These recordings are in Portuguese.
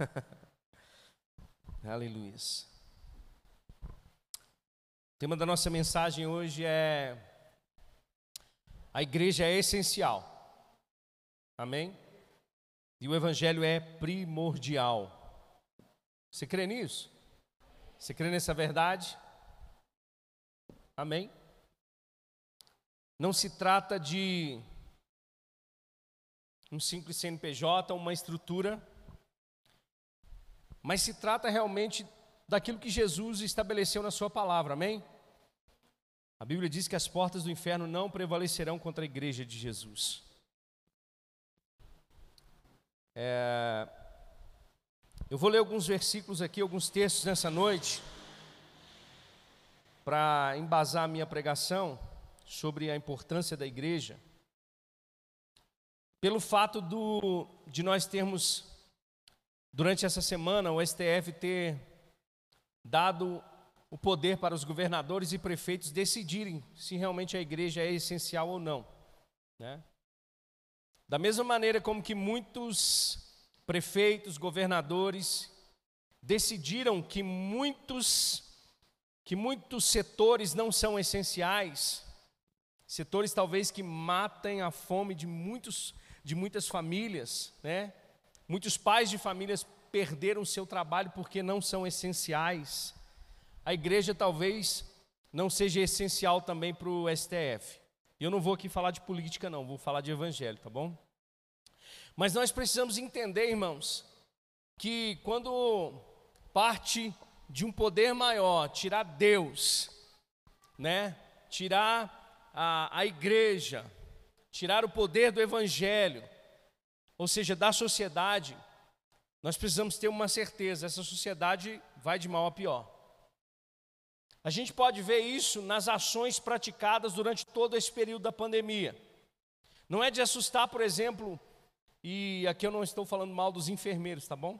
Aleluia. O tema da nossa mensagem hoje é a igreja é essencial. Amém? E o evangelho é primordial. Você crê nisso? Você crê nessa verdade? Amém? Não se trata de um simples CNPJ, uma estrutura, mas se trata realmente daquilo que Jesus estabeleceu na Sua palavra, amém? A Bíblia diz que as portas do inferno não prevalecerão contra a igreja de Jesus. É... Eu vou ler alguns versículos aqui, alguns textos nessa noite, para embasar a minha pregação sobre a importância da igreja. Pelo fato do, de nós termos, durante essa semana, o STF ter dado o poder para os governadores e prefeitos decidirem se realmente a igreja é essencial ou não. Né? Da mesma maneira como que muitos prefeitos, governadores decidiram que muitos que muitos setores não são essenciais, setores talvez que matem a fome de muitos de muitas famílias, né? Muitos pais de famílias perderam seu trabalho porque não são essenciais. A igreja talvez não seja essencial também para o STF. Eu não vou aqui falar de política, não, vou falar de evangelho, tá bom? Mas nós precisamos entender, irmãos, que quando parte de um poder maior, tirar Deus, né? Tirar a, a igreja, tirar o poder do evangelho, ou seja, da sociedade, nós precisamos ter uma certeza: essa sociedade vai de mal a pior. A gente pode ver isso nas ações praticadas durante todo esse período da pandemia. Não é de assustar, por exemplo, e aqui eu não estou falando mal dos enfermeiros, tá bom?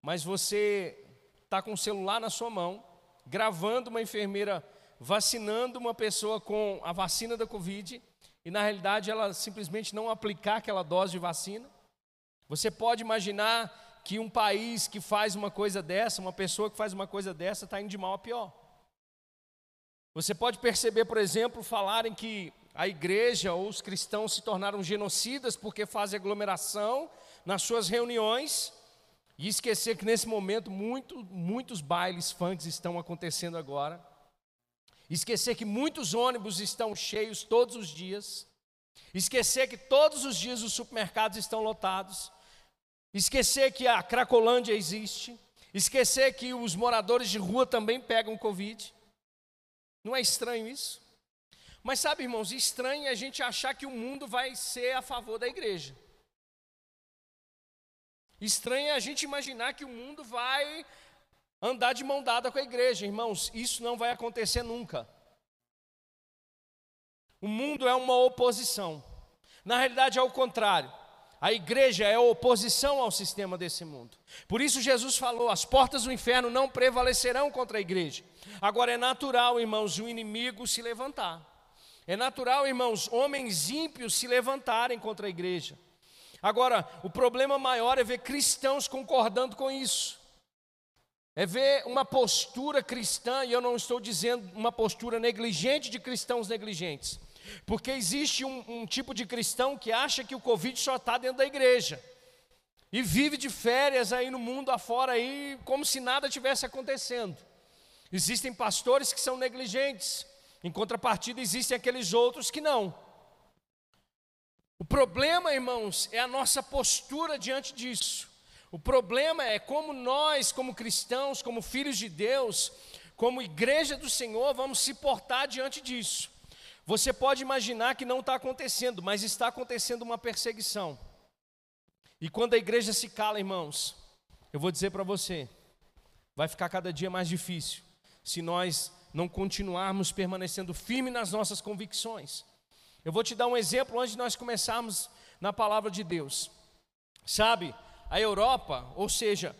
Mas você está com o celular na sua mão, gravando uma enfermeira vacinando uma pessoa com a vacina da Covid, e na realidade ela simplesmente não aplicar aquela dose de vacina. Você pode imaginar que um país que faz uma coisa dessa, uma pessoa que faz uma coisa dessa, está indo de mal a pior. Você pode perceber, por exemplo, falarem que a igreja ou os cristãos se tornaram genocidas porque fazem aglomeração nas suas reuniões e esquecer que nesse momento muito, muitos bailes funks estão acontecendo agora. Esquecer que muitos ônibus estão cheios todos os dias. Esquecer que todos os dias os supermercados estão lotados esquecer que a Cracolândia existe, esquecer que os moradores de rua também pegam Covid. Não é estranho isso? Mas sabe, irmãos, estranho é a gente achar que o mundo vai ser a favor da igreja. Estranho é a gente imaginar que o mundo vai andar de mão dada com a igreja. Irmãos, isso não vai acontecer nunca. O mundo é uma oposição. Na realidade, é o contrário. A igreja é a oposição ao sistema desse mundo. Por isso Jesus falou: as portas do inferno não prevalecerão contra a igreja. Agora é natural, irmãos, o inimigo se levantar. É natural, irmãos, homens ímpios se levantarem contra a igreja. Agora, o problema maior é ver cristãos concordando com isso. É ver uma postura cristã, e eu não estou dizendo uma postura negligente de cristãos negligentes, porque existe um, um tipo de cristão que acha que o Covid só está dentro da igreja. E vive de férias aí no mundo afora aí, como se nada tivesse acontecendo. Existem pastores que são negligentes. Em contrapartida, existem aqueles outros que não. O problema, irmãos, é a nossa postura diante disso. O problema é como nós, como cristãos, como filhos de Deus, como igreja do Senhor, vamos se portar diante disso. Você pode imaginar que não está acontecendo, mas está acontecendo uma perseguição. E quando a igreja se cala, irmãos, eu vou dizer para você, vai ficar cada dia mais difícil se nós não continuarmos permanecendo firmes nas nossas convicções. Eu vou te dar um exemplo antes de nós começarmos na palavra de Deus. Sabe, a Europa, ou seja,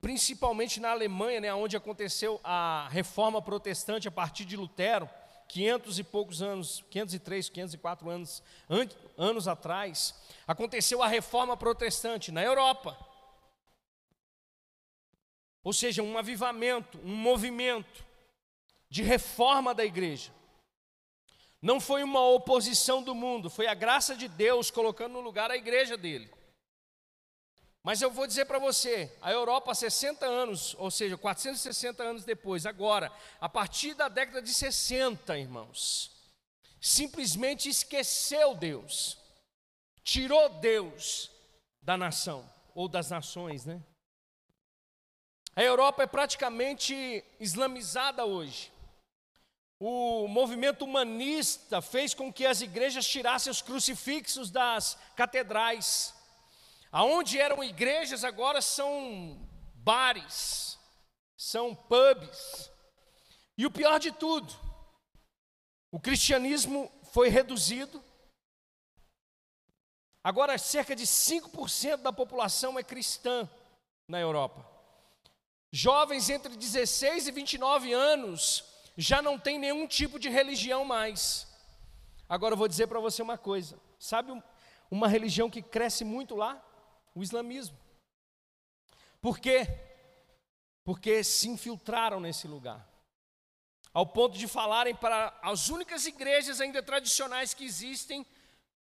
principalmente na Alemanha, né, onde aconteceu a reforma protestante a partir de Lutero, 500 e poucos anos, 503, 504 anos, an anos atrás, aconteceu a reforma protestante na Europa. ou seja, um avivamento, um movimento de reforma da igreja. Não foi uma oposição do mundo, foi a graça de Deus colocando no lugar a igreja dele. Mas eu vou dizer para você, a Europa 60 anos, ou seja, 460 anos depois, agora, a partir da década de 60, irmãos, simplesmente esqueceu Deus, tirou Deus da nação, ou das nações, né? A Europa é praticamente islamizada hoje. O movimento humanista fez com que as igrejas tirassem os crucifixos das catedrais. Aonde eram igrejas agora são bares, são pubs. E o pior de tudo, o cristianismo foi reduzido. Agora, cerca de 5% da população é cristã na Europa. Jovens entre 16 e 29 anos já não tem nenhum tipo de religião mais. Agora eu vou dizer para você uma coisa: sabe uma religião que cresce muito lá? O islamismo. Por quê? Porque se infiltraram nesse lugar ao ponto de falarem para as únicas igrejas ainda tradicionais que existem,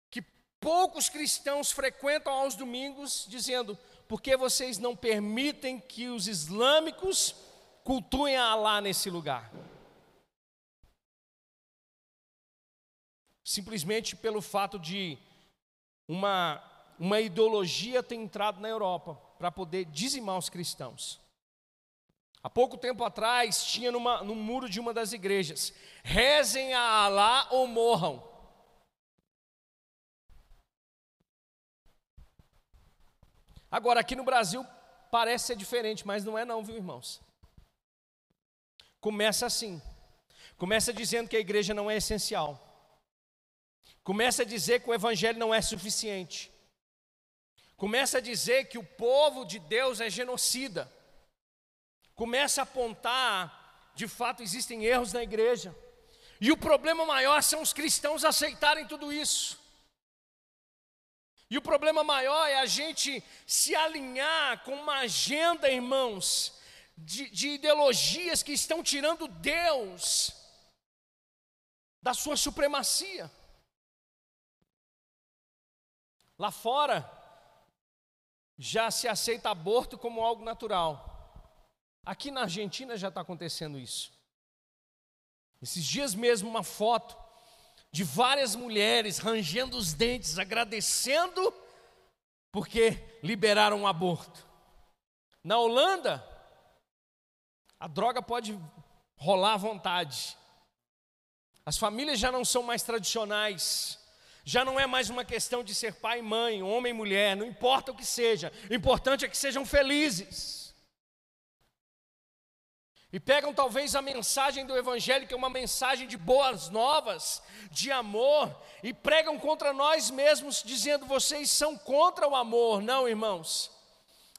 que poucos cristãos frequentam aos domingos, dizendo: por que vocês não permitem que os islâmicos cultuem a Alá nesse lugar? Simplesmente pelo fato de uma, uma ideologia ter entrado na Europa para poder dizimar os cristãos. Há pouco tempo atrás, tinha numa, no muro de uma das igrejas: rezem a Alá ou morram. Agora, aqui no Brasil, parece ser diferente, mas não é, não, viu, irmãos? Começa assim: começa dizendo que a igreja não é essencial, começa a dizer que o evangelho não é suficiente, começa a dizer que o povo de Deus é genocida começa a apontar, de fato existem erros na igreja. E o problema maior são os cristãos aceitarem tudo isso. E o problema maior é a gente se alinhar com uma agenda, irmãos, de, de ideologias que estão tirando Deus da sua supremacia. Lá fora, já se aceita aborto como algo natural. Aqui na Argentina já está acontecendo isso. Esses dias mesmo, uma foto de várias mulheres rangendo os dentes, agradecendo porque liberaram o aborto. Na Holanda, a droga pode rolar à vontade. As famílias já não são mais tradicionais. Já não é mais uma questão de ser pai e mãe, homem e mulher, não importa o que seja, o importante é que sejam felizes. E pegam talvez a mensagem do Evangelho, que é uma mensagem de boas novas, de amor, e pregam contra nós mesmos, dizendo: vocês são contra o amor. Não, irmãos.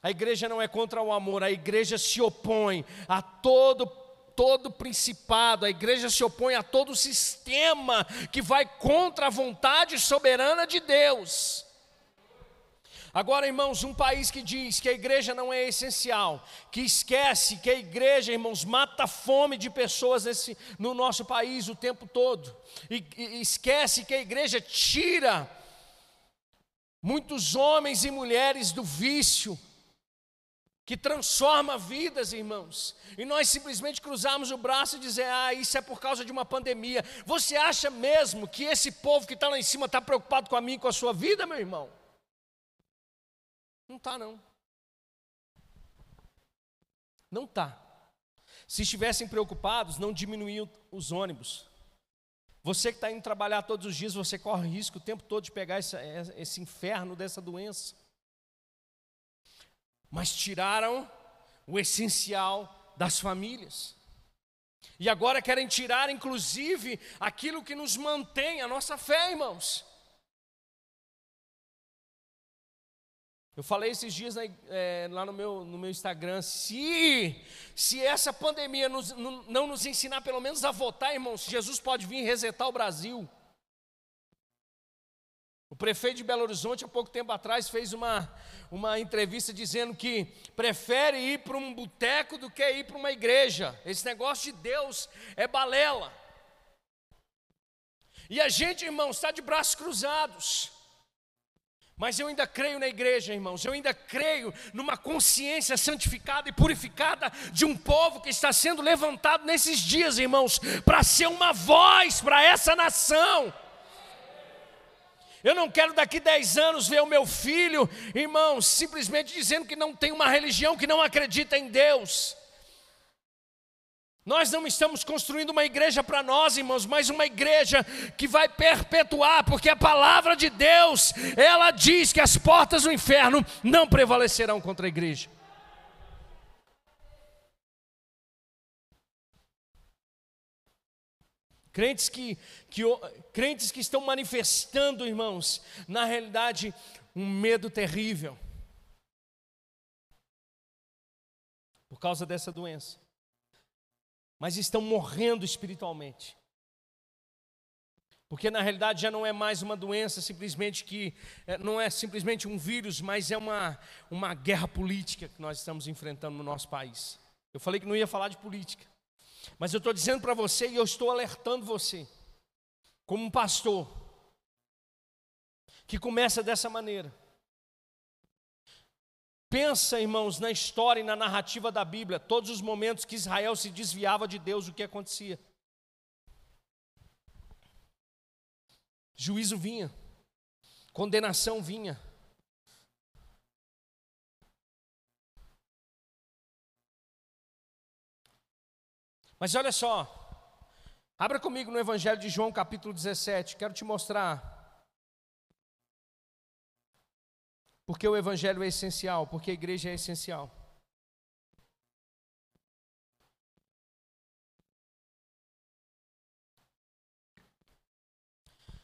A igreja não é contra o amor, a igreja se opõe a todo todo principado, a igreja se opõe a todo sistema que vai contra a vontade soberana de Deus. Agora, irmãos, um país que diz que a igreja não é essencial, que esquece que a igreja, irmãos, mata a fome de pessoas nesse, no nosso país o tempo todo, e, e esquece que a igreja tira muitos homens e mulheres do vício, que transforma vidas, irmãos. E nós simplesmente cruzamos o braço e dizer: ah, isso é por causa de uma pandemia. Você acha mesmo que esse povo que está lá em cima está preocupado com a mim e com a sua vida, meu irmão? Não está, não. Não está. Se estivessem preocupados, não diminuíam os ônibus. Você que está indo trabalhar todos os dias, você corre risco o tempo todo de pegar esse inferno dessa doença. Mas tiraram o essencial das famílias. E agora querem tirar, inclusive, aquilo que nos mantém a nossa fé, irmãos. Eu falei esses dias é, lá no meu, no meu Instagram, se, se essa pandemia nos, não nos ensinar pelo menos a votar, irmãos, Jesus pode vir resetar o Brasil. O prefeito de Belo Horizonte, há pouco tempo atrás, fez uma, uma entrevista dizendo que prefere ir para um boteco do que ir para uma igreja. Esse negócio de Deus é balela. E a gente, irmão, está de braços cruzados. Mas eu ainda creio na igreja, irmãos. Eu ainda creio numa consciência santificada e purificada de um povo que está sendo levantado nesses dias, irmãos, para ser uma voz para essa nação. Eu não quero daqui dez anos ver o meu filho, irmãos, simplesmente dizendo que não tem uma religião, que não acredita em Deus. Nós não estamos construindo uma igreja para nós, irmãos, mas uma igreja que vai perpetuar, porque a palavra de Deus, ela diz que as portas do inferno não prevalecerão contra a igreja. Crentes que, que, crentes que estão manifestando, irmãos, na realidade, um medo terrível por causa dessa doença, mas estão morrendo espiritualmente. Porque na realidade já não é mais uma doença simplesmente que é, não é simplesmente um vírus, mas é uma, uma guerra política que nós estamos enfrentando no nosso país. Eu falei que não ia falar de política. Mas eu estou dizendo para você e eu estou alertando você, como um pastor, que começa dessa maneira. Pensa, irmãos, na história e na narrativa da Bíblia, todos os momentos que Israel se desviava de Deus, o que acontecia? Juízo vinha, condenação vinha, Mas olha só, abra comigo no Evangelho de João, capítulo 17, quero te mostrar. Porque o Evangelho é essencial, porque a igreja é essencial.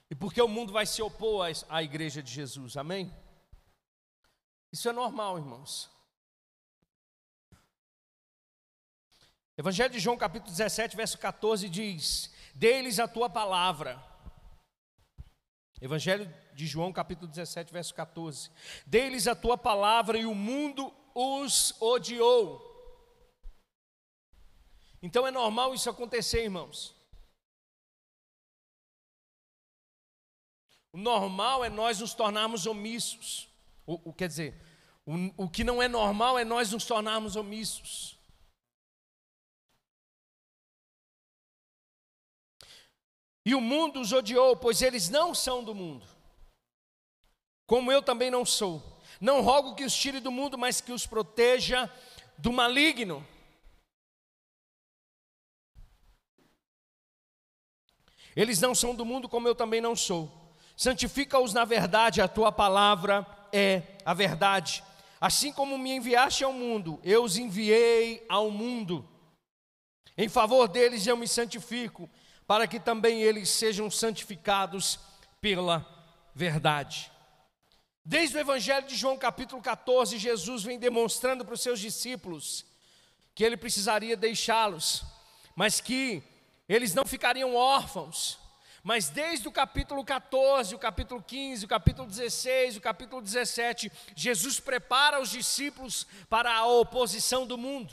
E porque o mundo vai se opor à igreja de Jesus, amém? Isso é normal, irmãos. Evangelho de João, capítulo 17, verso 14 diz: Dê-lhes a tua palavra. Evangelho de João, capítulo 17, verso 14: Dê-lhes a tua palavra e o mundo os odiou. Então é normal isso acontecer, irmãos. O normal é nós nos tornarmos omissos. O, o quer dizer, o, o que não é normal é nós nos tornarmos omissos. E o mundo os odiou, pois eles não são do mundo, como eu também não sou. Não rogo que os tire do mundo, mas que os proteja do maligno. Eles não são do mundo, como eu também não sou. Santifica-os na verdade, a tua palavra é a verdade. Assim como me enviaste ao mundo, eu os enviei ao mundo. Em favor deles eu me santifico para que também eles sejam santificados pela verdade. Desde o Evangelho de João, capítulo 14, Jesus vem demonstrando para os seus discípulos que ele precisaria deixá-los, mas que eles não ficariam órfãos. Mas desde o capítulo 14, o capítulo 15, o capítulo 16, o capítulo 17, Jesus prepara os discípulos para a oposição do mundo,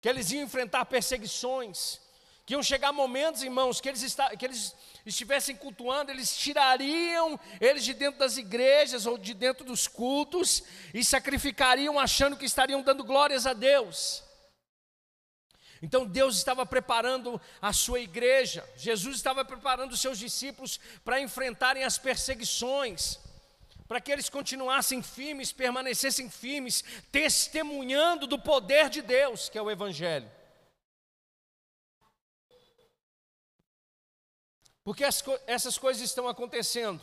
que eles iam enfrentar perseguições, que iam chegar momentos, irmãos, que eles, está, que eles estivessem cultuando, eles tirariam eles de dentro das igrejas ou de dentro dos cultos e sacrificariam achando que estariam dando glórias a Deus. Então Deus estava preparando a sua igreja, Jesus estava preparando os seus discípulos para enfrentarem as perseguições, para que eles continuassem firmes, permanecessem firmes, testemunhando do poder de Deus, que é o Evangelho. Porque essas coisas estão acontecendo.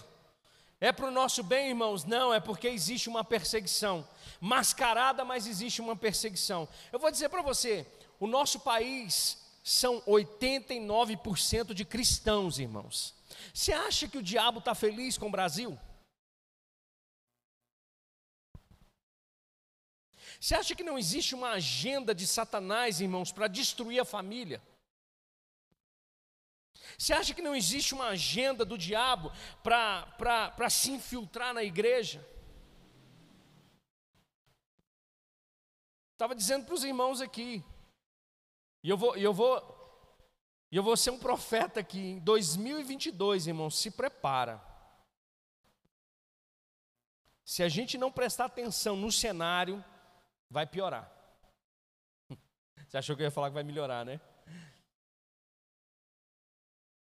É para o nosso bem, irmãos? Não, é porque existe uma perseguição. Mascarada, mas existe uma perseguição. Eu vou dizer para você: o nosso país são 89% de cristãos, irmãos. Você acha que o diabo está feliz com o Brasil? Você acha que não existe uma agenda de Satanás, irmãos, para destruir a família? Você acha que não existe uma agenda do diabo para se infiltrar na igreja? Estava dizendo para os irmãos aqui, e eu vou, eu vou, eu vou ser um profeta aqui em 2022, irmãos, se prepara. Se a gente não prestar atenção no cenário, vai piorar. Você achou que eu ia falar que vai melhorar, né?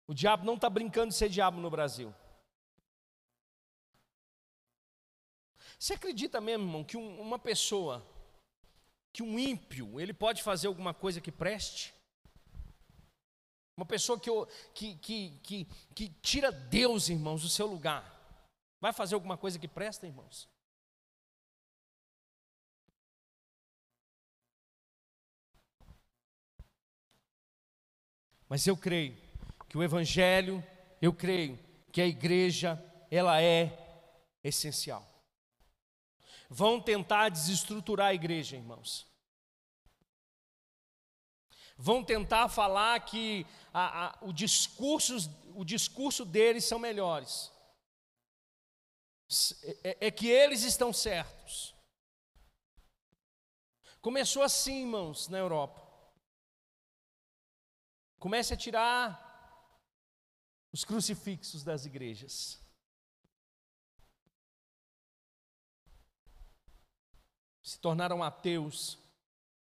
O diabo não está brincando de ser diabo no Brasil. Você acredita mesmo, irmão, que um, uma pessoa, que um ímpio, ele pode fazer alguma coisa que preste? Uma pessoa que, que, que, que, que tira Deus, irmãos, do seu lugar, vai fazer alguma coisa que presta, irmãos? Mas eu creio que o evangelho, eu creio que a igreja, ela é essencial. Vão tentar desestruturar a igreja, irmãos. Vão tentar falar que a, a, o, discurso, o discurso deles são melhores. É, é que eles estão certos. Começou assim, irmãos, na Europa. Comece a tirar os crucifixos das igrejas. Se tornaram ateus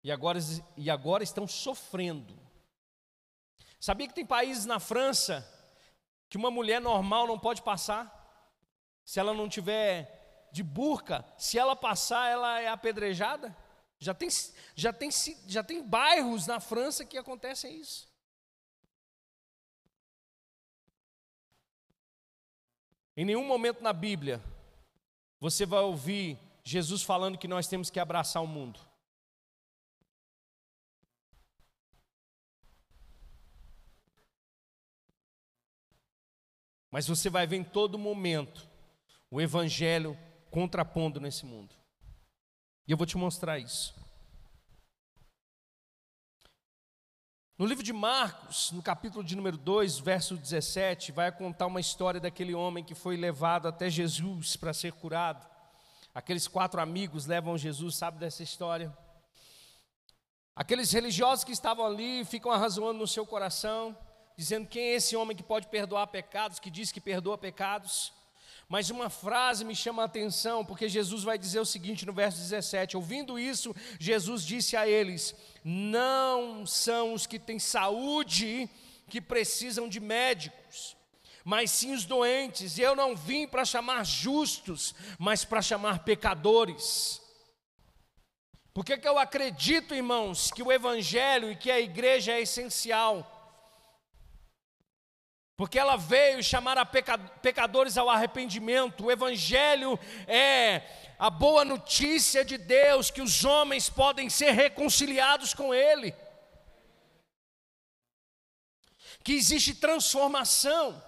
e agora, e agora estão sofrendo. Sabia que tem países na França que uma mulher normal não pode passar? Se ela não tiver de burca, se ela passar, ela é apedrejada? Já tem, já tem, já tem bairros na França que acontecem isso. Em nenhum momento na Bíblia você vai ouvir Jesus falando que nós temos que abraçar o mundo. Mas você vai ver em todo momento o Evangelho contrapondo nesse mundo. E eu vou te mostrar isso. No livro de Marcos, no capítulo de número 2, verso 17, vai contar uma história daquele homem que foi levado até Jesus para ser curado. Aqueles quatro amigos levam Jesus, sabe dessa história? Aqueles religiosos que estavam ali ficam arrazoando no seu coração, dizendo: quem é esse homem que pode perdoar pecados, que diz que perdoa pecados? Mas uma frase me chama a atenção, porque Jesus vai dizer o seguinte no verso 17: Ouvindo isso, Jesus disse a eles: Não são os que têm saúde que precisam de médicos, mas sim os doentes. Eu não vim para chamar justos, mas para chamar pecadores. Por que, que eu acredito, irmãos, que o Evangelho e que a igreja é essencial? Porque ela veio chamar a pecadores ao arrependimento. O Evangelho é a boa notícia de Deus que os homens podem ser reconciliados com Ele. Que existe transformação.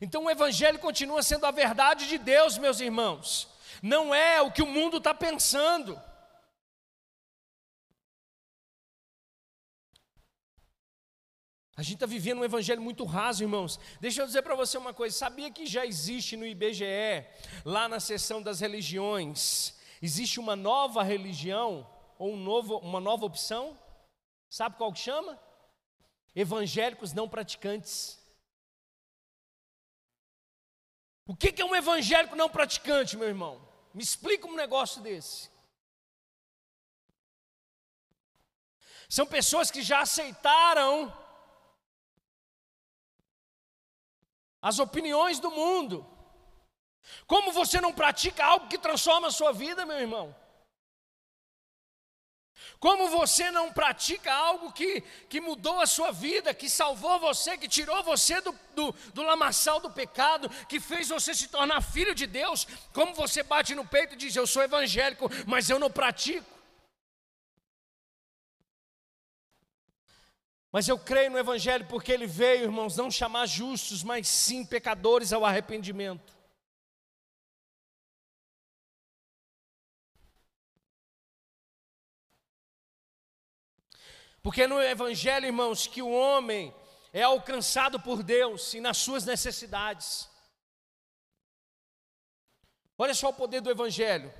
Então o Evangelho continua sendo a verdade de Deus, meus irmãos. Não é o que o mundo está pensando. A gente está vivendo um evangelho muito raso, irmãos. Deixa eu dizer para você uma coisa: sabia que já existe no IBGE, lá na seção das religiões, existe uma nova religião, ou um novo, uma nova opção? Sabe qual que chama? Evangélicos não praticantes. O que é um evangélico não praticante, meu irmão? Me explica um negócio desse. São pessoas que já aceitaram as opiniões do mundo. Como você não pratica algo que transforma a sua vida, meu irmão? Como você não pratica algo que, que mudou a sua vida, que salvou você, que tirou você do, do, do lamaçal do pecado, que fez você se tornar filho de Deus? Como você bate no peito e diz: Eu sou evangélico, mas eu não pratico? Mas eu creio no Evangelho porque ele veio, irmãos, não chamar justos, mas sim pecadores ao arrependimento. Porque no Evangelho, irmãos, que o homem é alcançado por Deus e nas suas necessidades. Olha só o poder do Evangelho.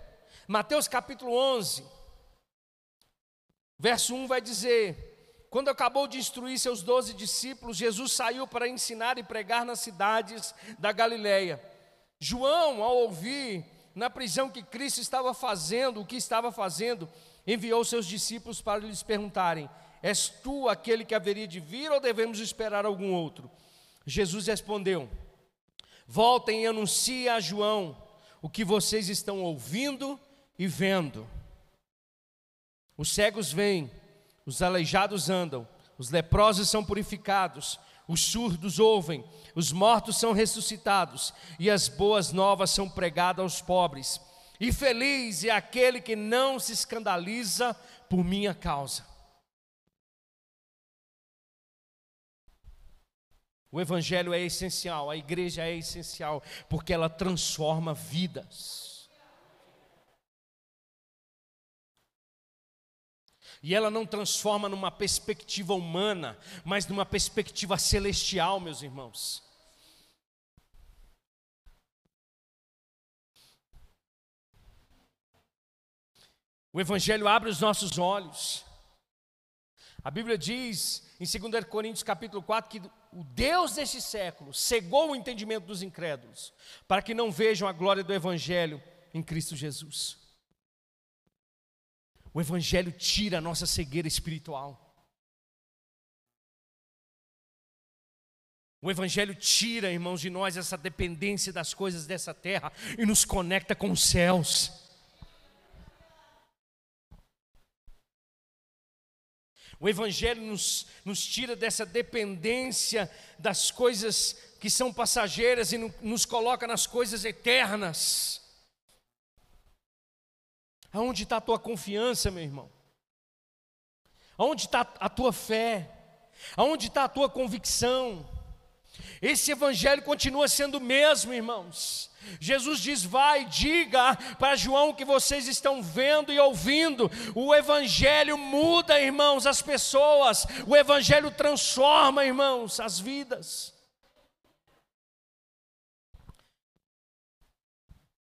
Mateus capítulo 11, verso 1 vai dizer: Quando acabou de instruir seus doze discípulos, Jesus saiu para ensinar e pregar nas cidades da Galileia. João, ao ouvir na prisão que Cristo estava fazendo, o que estava fazendo, enviou seus discípulos para lhes perguntarem: És tu aquele que haveria de vir ou devemos esperar algum outro? Jesus respondeu: Voltem e anunciem a João o que vocês estão ouvindo e vendo. Os cegos vêm, os aleijados andam, os leprosos são purificados, os surdos ouvem, os mortos são ressuscitados e as boas novas são pregadas aos pobres. E feliz é aquele que não se escandaliza por minha causa. O Evangelho é essencial, a igreja é essencial, porque ela transforma vidas. E ela não transforma numa perspectiva humana, mas numa perspectiva celestial, meus irmãos. O Evangelho abre os nossos olhos. A Bíblia diz em 2 Coríntios capítulo 4 que o Deus deste século cegou o entendimento dos incrédulos, para que não vejam a glória do Evangelho em Cristo Jesus. O Evangelho tira a nossa cegueira espiritual. O Evangelho tira, irmãos, de nós essa dependência das coisas dessa terra e nos conecta com os céus. O Evangelho nos, nos tira dessa dependência das coisas que são passageiras e no, nos coloca nas coisas eternas. Aonde está a tua confiança, meu irmão? Aonde está a tua fé? Aonde está a tua convicção? Esse evangelho continua sendo o mesmo, irmãos. Jesus diz: Vai, diga para João que vocês estão vendo e ouvindo. O Evangelho muda, irmãos, as pessoas. O Evangelho transforma, irmãos, as vidas.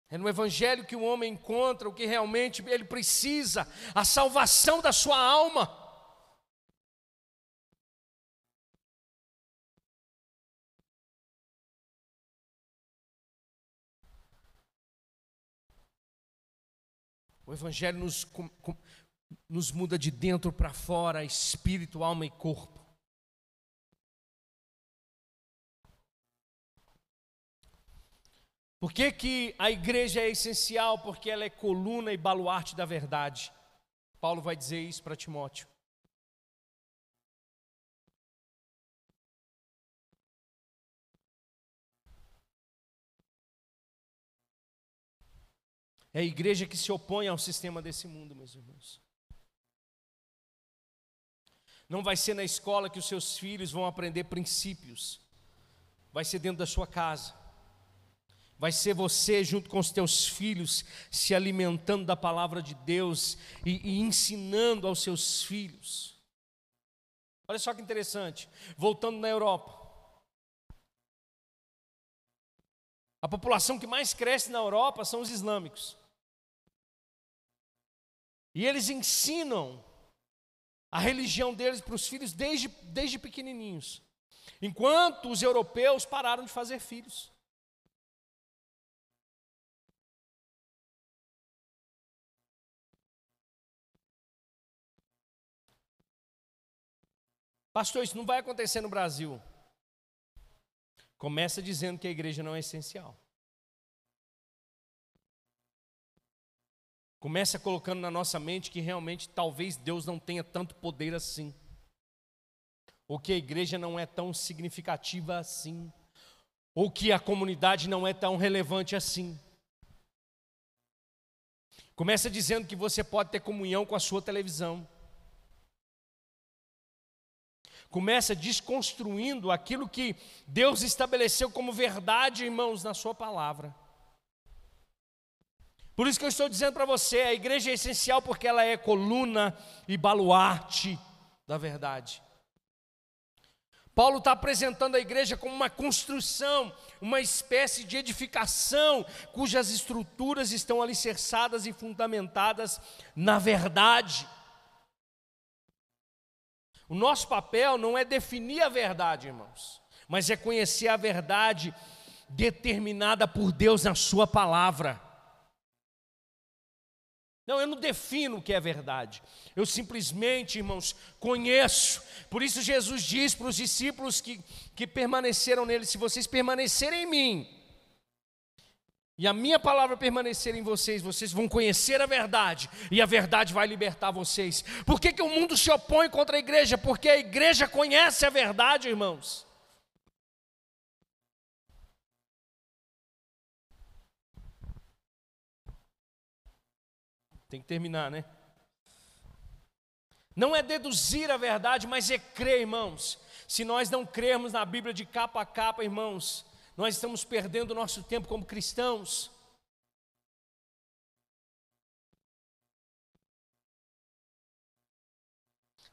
É no Evangelho que o homem encontra o que realmente ele precisa, a salvação da sua alma. O Evangelho nos, nos muda de dentro para fora, espírito, alma e corpo. Por que, que a igreja é essencial? Porque ela é coluna e baluarte da verdade. Paulo vai dizer isso para Timóteo. É a igreja que se opõe ao sistema desse mundo, meus irmãos. Não vai ser na escola que os seus filhos vão aprender princípios. Vai ser dentro da sua casa. Vai ser você, junto com os teus filhos, se alimentando da palavra de Deus e, e ensinando aos seus filhos. Olha só que interessante. Voltando na Europa. A população que mais cresce na Europa são os islâmicos. E eles ensinam a religião deles para os filhos desde, desde pequenininhos. Enquanto os europeus pararam de fazer filhos. Pastor, isso não vai acontecer no Brasil. Começa dizendo que a igreja não é essencial. Começa colocando na nossa mente que realmente talvez Deus não tenha tanto poder assim. Ou que a igreja não é tão significativa assim. Ou que a comunidade não é tão relevante assim. Começa dizendo que você pode ter comunhão com a sua televisão. Começa desconstruindo aquilo que Deus estabeleceu como verdade, irmãos, na sua palavra. Por isso que eu estou dizendo para você, a igreja é essencial porque ela é coluna e baluarte da verdade. Paulo está apresentando a igreja como uma construção, uma espécie de edificação, cujas estruturas estão alicerçadas e fundamentadas na verdade. O nosso papel não é definir a verdade, irmãos, mas é conhecer a verdade determinada por Deus na Sua palavra. Não, eu não defino o que é verdade. Eu simplesmente, irmãos, conheço. Por isso Jesus diz para os discípulos que, que permaneceram nele: se vocês permanecerem em mim, e a minha palavra permanecer em vocês, vocês vão conhecer a verdade, e a verdade vai libertar vocês. Por que, que o mundo se opõe contra a igreja? Porque a igreja conhece a verdade, irmãos. Tem que terminar, né? Não é deduzir a verdade, mas é crer, irmãos. Se nós não crermos na Bíblia de capa a capa, irmãos, nós estamos perdendo o nosso tempo como cristãos.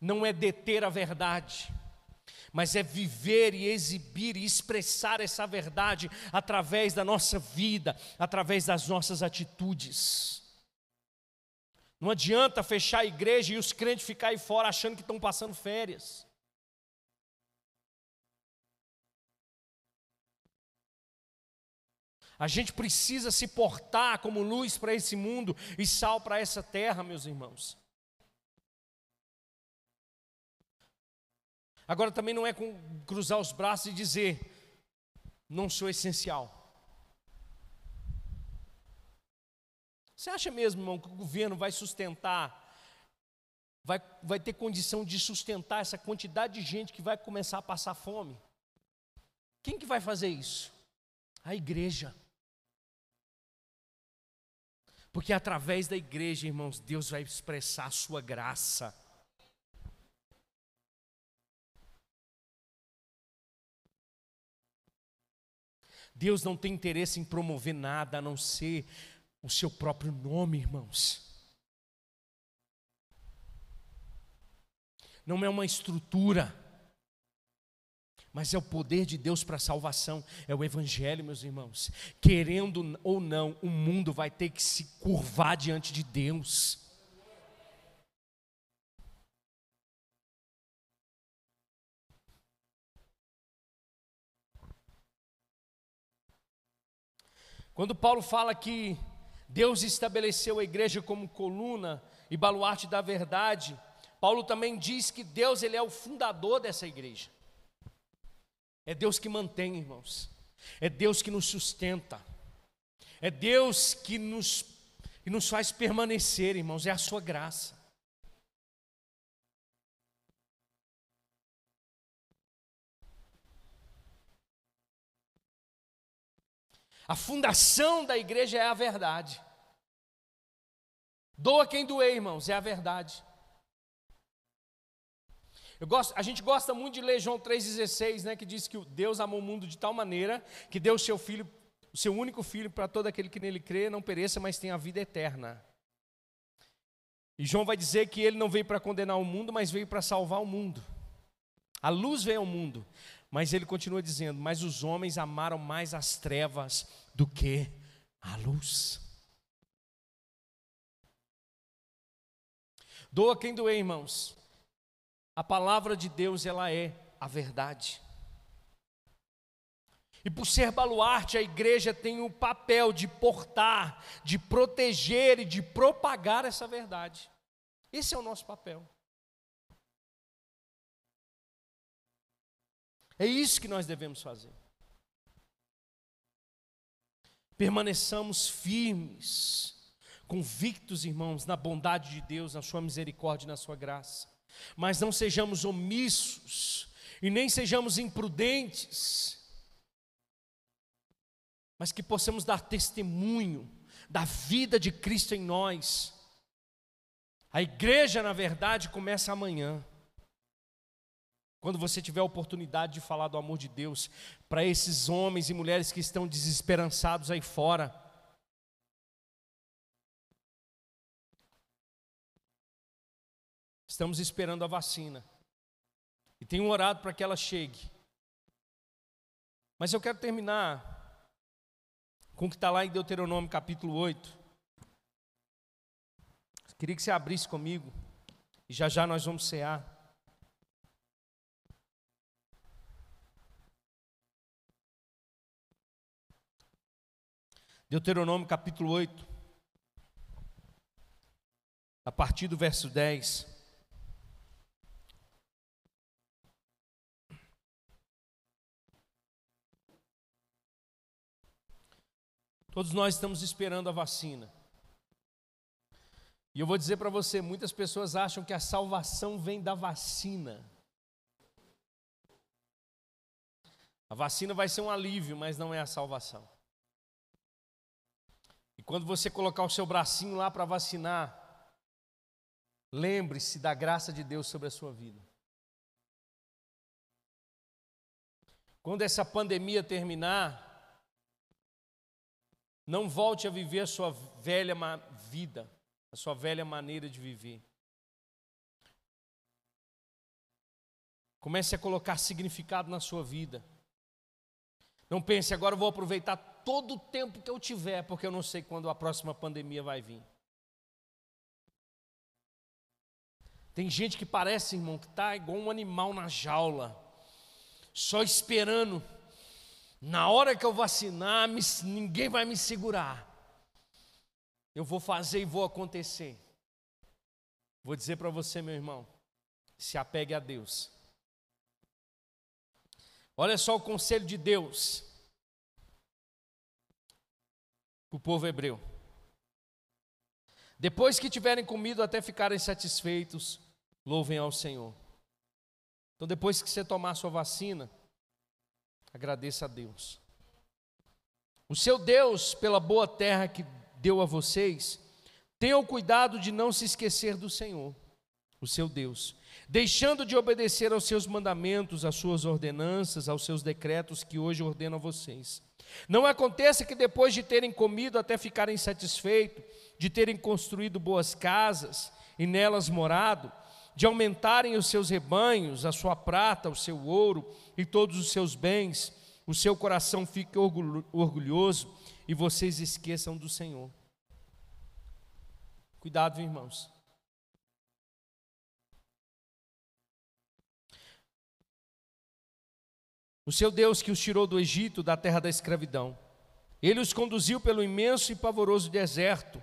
Não é deter a verdade, mas é viver e exibir e expressar essa verdade através da nossa vida, através das nossas atitudes. Não adianta fechar a igreja e os crentes ficarem fora achando que estão passando férias. A gente precisa se portar como luz para esse mundo e sal para essa terra, meus irmãos. Agora também não é cruzar os braços e dizer, não sou essencial. Você acha mesmo, irmão, que o governo vai sustentar, vai, vai ter condição de sustentar essa quantidade de gente que vai começar a passar fome? Quem que vai fazer isso? A igreja. Porque através da igreja, irmãos, Deus vai expressar a sua graça. Deus não tem interesse em promover nada a não ser o seu próprio nome, irmãos. Não é uma estrutura, mas é o poder de Deus para a salvação, é o Evangelho, meus irmãos. Querendo ou não, o mundo vai ter que se curvar diante de Deus. Quando Paulo fala que Deus estabeleceu a igreja como coluna e baluarte da verdade. Paulo também diz que Deus ele é o fundador dessa igreja. É Deus que mantém, irmãos. É Deus que nos sustenta. É Deus que nos, que nos faz permanecer, irmãos. É a sua graça. A fundação da igreja é a verdade. Doa quem doer, irmãos, é a verdade. Gosto, a gente gosta muito de ler João 3,16, né, que diz que Deus amou o mundo de tal maneira que deu o seu filho, o seu único filho, para todo aquele que nele crê, não pereça, mas tenha a vida eterna. E João vai dizer que ele não veio para condenar o mundo, mas veio para salvar o mundo. A luz veio ao mundo, mas ele continua dizendo: Mas os homens amaram mais as trevas do que a luz. Doa quem doer, irmãos. A palavra de Deus, ela é a verdade. E por ser baluarte, a igreja tem o papel de portar, de proteger e de propagar essa verdade. Esse é o nosso papel. É isso que nós devemos fazer. Permaneçamos firmes, convictos, irmãos, na bondade de Deus, na Sua misericórdia e na Sua graça. Mas não sejamos omissos e nem sejamos imprudentes, mas que possamos dar testemunho da vida de Cristo em nós. A igreja, na verdade, começa amanhã. Quando você tiver a oportunidade de falar do amor de Deus para esses homens e mulheres que estão desesperançados aí fora. Estamos esperando a vacina. e tenho orado para que ela chegue. Mas eu quero terminar com o que está lá em Deuteronômio capítulo 8. Queria que você abrisse comigo, e já já nós vamos cear. Deuteronômio capítulo 8, a partir do verso 10. Todos nós estamos esperando a vacina. E eu vou dizer para você: muitas pessoas acham que a salvação vem da vacina. A vacina vai ser um alívio, mas não é a salvação. E quando você colocar o seu bracinho lá para vacinar, lembre-se da graça de Deus sobre a sua vida. Quando essa pandemia terminar, não volte a viver a sua velha vida, a sua velha maneira de viver. Comece a colocar significado na sua vida. Não pense, agora eu vou aproveitar todo o tempo que eu tiver, porque eu não sei quando a próxima pandemia vai vir. Tem gente que parece, irmão, que está igual um animal na jaula, só esperando na hora que eu vacinar, ninguém vai me segurar. Eu vou fazer e vou acontecer. Vou dizer para você, meu irmão, se apegue a Deus. Olha só o conselho de Deus para o povo hebreu. Depois que tiverem comido até ficarem satisfeitos, louvem ao Senhor. Então, depois que você tomar a sua vacina, Agradeça a Deus. O seu Deus, pela boa terra que deu a vocês, tenham cuidado de não se esquecer do Senhor, o seu Deus, deixando de obedecer aos seus mandamentos, às suas ordenanças, aos seus decretos que hoje ordeno a vocês. Não aconteça que depois de terem comido até ficarem satisfeitos, de terem construído boas casas e nelas morado, de aumentarem os seus rebanhos, a sua prata, o seu ouro e todos os seus bens, o seu coração fique orgulhoso e vocês esqueçam do Senhor. Cuidado, irmãos. O seu Deus que os tirou do Egito, da terra da escravidão. Ele os conduziu pelo imenso e pavoroso deserto,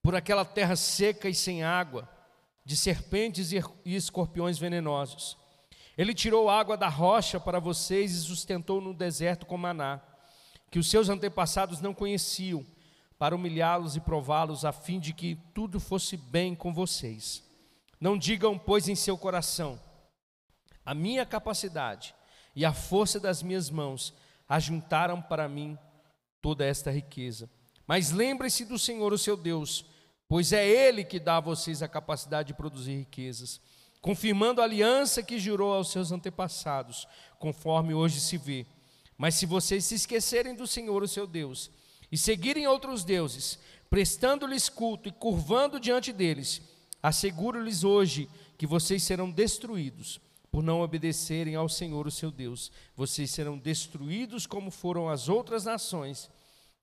por aquela terra seca e sem água de serpentes e escorpiões venenosos. Ele tirou água da rocha para vocês e sustentou no deserto com maná, que os seus antepassados não conheciam, para humilhá-los e prová-los, a fim de que tudo fosse bem com vocês. Não digam, pois, em seu coração: a minha capacidade e a força das minhas mãos ajuntaram para mim toda esta riqueza. Mas lembre-se do Senhor, o seu Deus pois é Ele que dá a vocês a capacidade de produzir riquezas, confirmando a aliança que jurou aos seus antepassados, conforme hoje se vê. Mas se vocês se esquecerem do Senhor, o seu Deus, e seguirem outros deuses, prestando-lhes culto e curvando diante deles, asseguro-lhes hoje que vocês serão destruídos por não obedecerem ao Senhor, o seu Deus. Vocês serão destruídos como foram as outras nações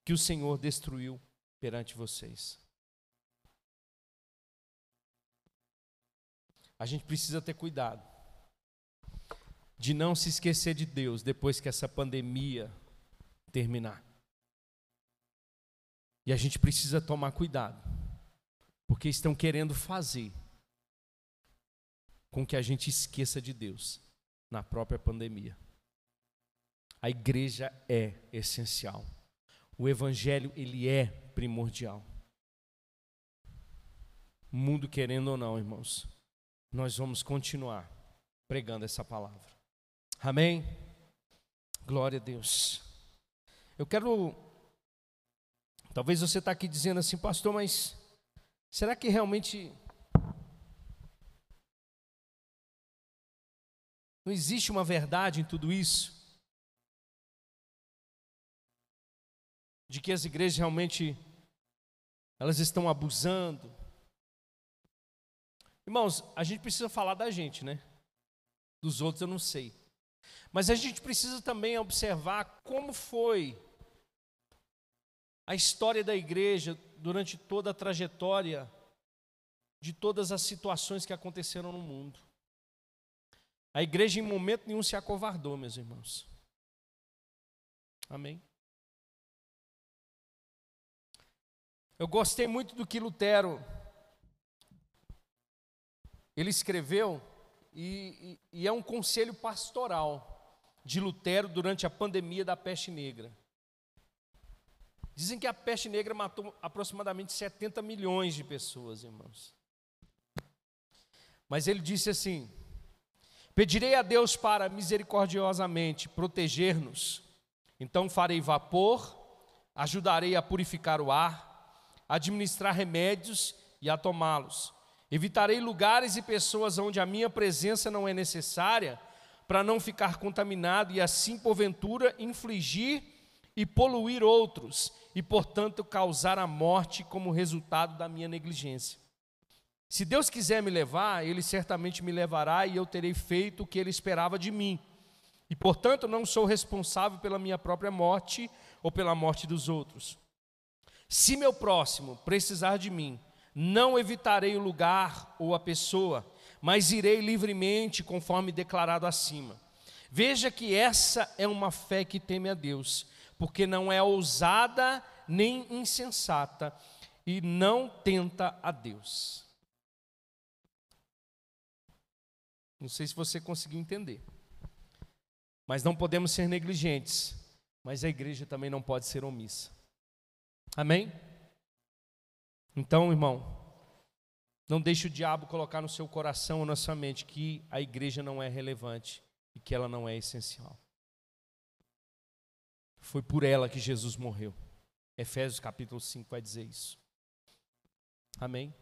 que o Senhor destruiu perante vocês. A gente precisa ter cuidado de não se esquecer de Deus depois que essa pandemia terminar. E a gente precisa tomar cuidado, porque estão querendo fazer com que a gente esqueça de Deus na própria pandemia. A igreja é essencial. O evangelho ele é primordial. Mundo querendo ou não, irmãos, nós vamos continuar pregando essa palavra. Amém? Glória a Deus. Eu quero. Talvez você está aqui dizendo assim, pastor, mas será que realmente não existe uma verdade em tudo isso? De que as igrejas realmente elas estão abusando, Irmãos, a gente precisa falar da gente, né? Dos outros eu não sei. Mas a gente precisa também observar como foi a história da igreja durante toda a trajetória de todas as situações que aconteceram no mundo. A igreja em momento nenhum se acovardou, meus irmãos. Amém. Eu gostei muito do que Lutero ele escreveu e, e, e é um conselho pastoral de Lutero durante a pandemia da peste negra. Dizem que a peste negra matou aproximadamente 70 milhões de pessoas, irmãos. Mas ele disse assim: Pedirei a Deus para misericordiosamente proteger-nos, então farei vapor, ajudarei a purificar o ar, administrar remédios e a tomá-los. Evitarei lugares e pessoas onde a minha presença não é necessária para não ficar contaminado e assim, porventura, infligir e poluir outros e, portanto, causar a morte como resultado da minha negligência. Se Deus quiser me levar, Ele certamente me levará e eu terei feito o que Ele esperava de mim. E, portanto, não sou responsável pela minha própria morte ou pela morte dos outros. Se meu próximo precisar de mim, não evitarei o lugar ou a pessoa, mas irei livremente, conforme declarado acima. Veja que essa é uma fé que teme a Deus, porque não é ousada nem insensata e não tenta a Deus. Não sei se você conseguiu entender. Mas não podemos ser negligentes, mas a igreja também não pode ser omissa. Amém? Então, irmão, não deixe o diabo colocar no seu coração ou na sua mente que a igreja não é relevante e que ela não é essencial. Foi por ela que Jesus morreu. Efésios capítulo 5 vai dizer isso. Amém?